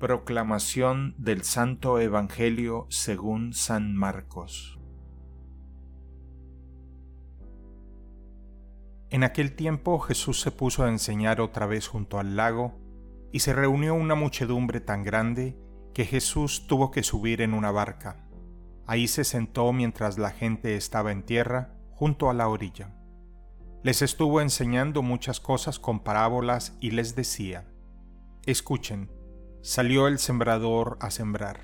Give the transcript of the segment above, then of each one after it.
Proclamación del Santo Evangelio según San Marcos En aquel tiempo Jesús se puso a enseñar otra vez junto al lago, y se reunió una muchedumbre tan grande que Jesús tuvo que subir en una barca. Ahí se sentó mientras la gente estaba en tierra, junto a la orilla. Les estuvo enseñando muchas cosas con parábolas y les decía, Escuchen, salió el sembrador a sembrar.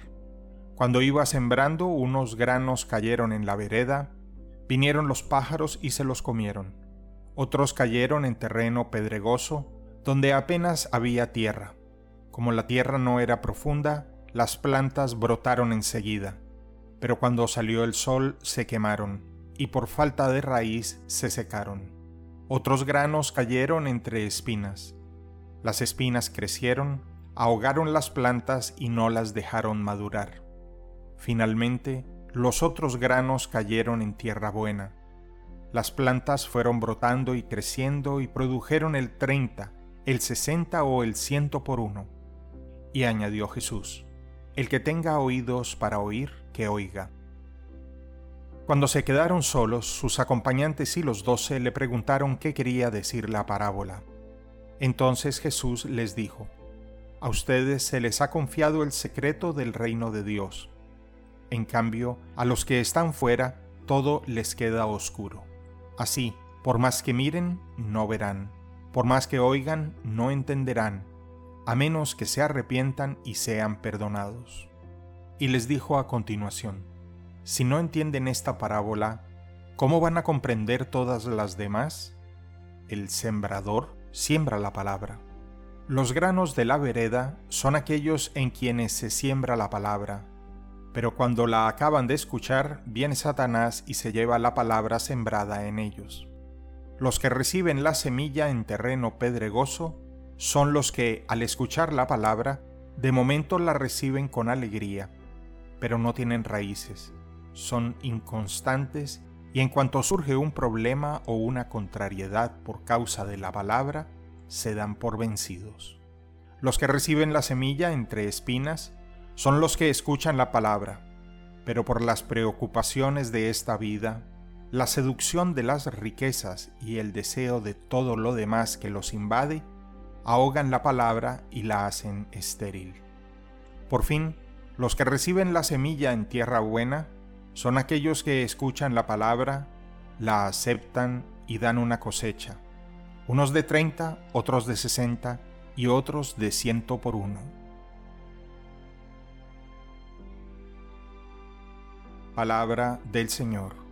Cuando iba sembrando, unos granos cayeron en la vereda, vinieron los pájaros y se los comieron. Otros cayeron en terreno pedregoso, donde apenas había tierra. Como la tierra no era profunda, las plantas brotaron enseguida, pero cuando salió el sol se quemaron, y por falta de raíz se secaron. Otros granos cayeron entre espinas. Las espinas crecieron, ahogaron las plantas y no las dejaron madurar. Finalmente, los otros granos cayeron en tierra buena. Las plantas fueron brotando y creciendo y produjeron el treinta, el sesenta o el ciento por uno. Y añadió Jesús, el que tenga oídos para oír, que oiga. Cuando se quedaron solos, sus acompañantes y los doce le preguntaron qué quería decir la parábola. Entonces Jesús les dijo, a ustedes se les ha confiado el secreto del reino de Dios. En cambio, a los que están fuera, todo les queda oscuro. Así, por más que miren, no verán, por más que oigan, no entenderán, a menos que se arrepientan y sean perdonados. Y les dijo a continuación, si no entienden esta parábola, ¿cómo van a comprender todas las demás? El sembrador siembra la palabra. Los granos de la vereda son aquellos en quienes se siembra la palabra, pero cuando la acaban de escuchar, viene Satanás y se lleva la palabra sembrada en ellos. Los que reciben la semilla en terreno pedregoso son los que, al escuchar la palabra, de momento la reciben con alegría, pero no tienen raíces, son inconstantes y en cuanto surge un problema o una contrariedad por causa de la palabra, se dan por vencidos. Los que reciben la semilla entre espinas son los que escuchan la palabra, pero por las preocupaciones de esta vida, la seducción de las riquezas y el deseo de todo lo demás que los invade, ahogan la palabra y la hacen estéril. Por fin, los que reciben la semilla en tierra buena son aquellos que escuchan la palabra, la aceptan y dan una cosecha unos de 30, otros de 60 y otros de ciento por uno. Palabra del Señor.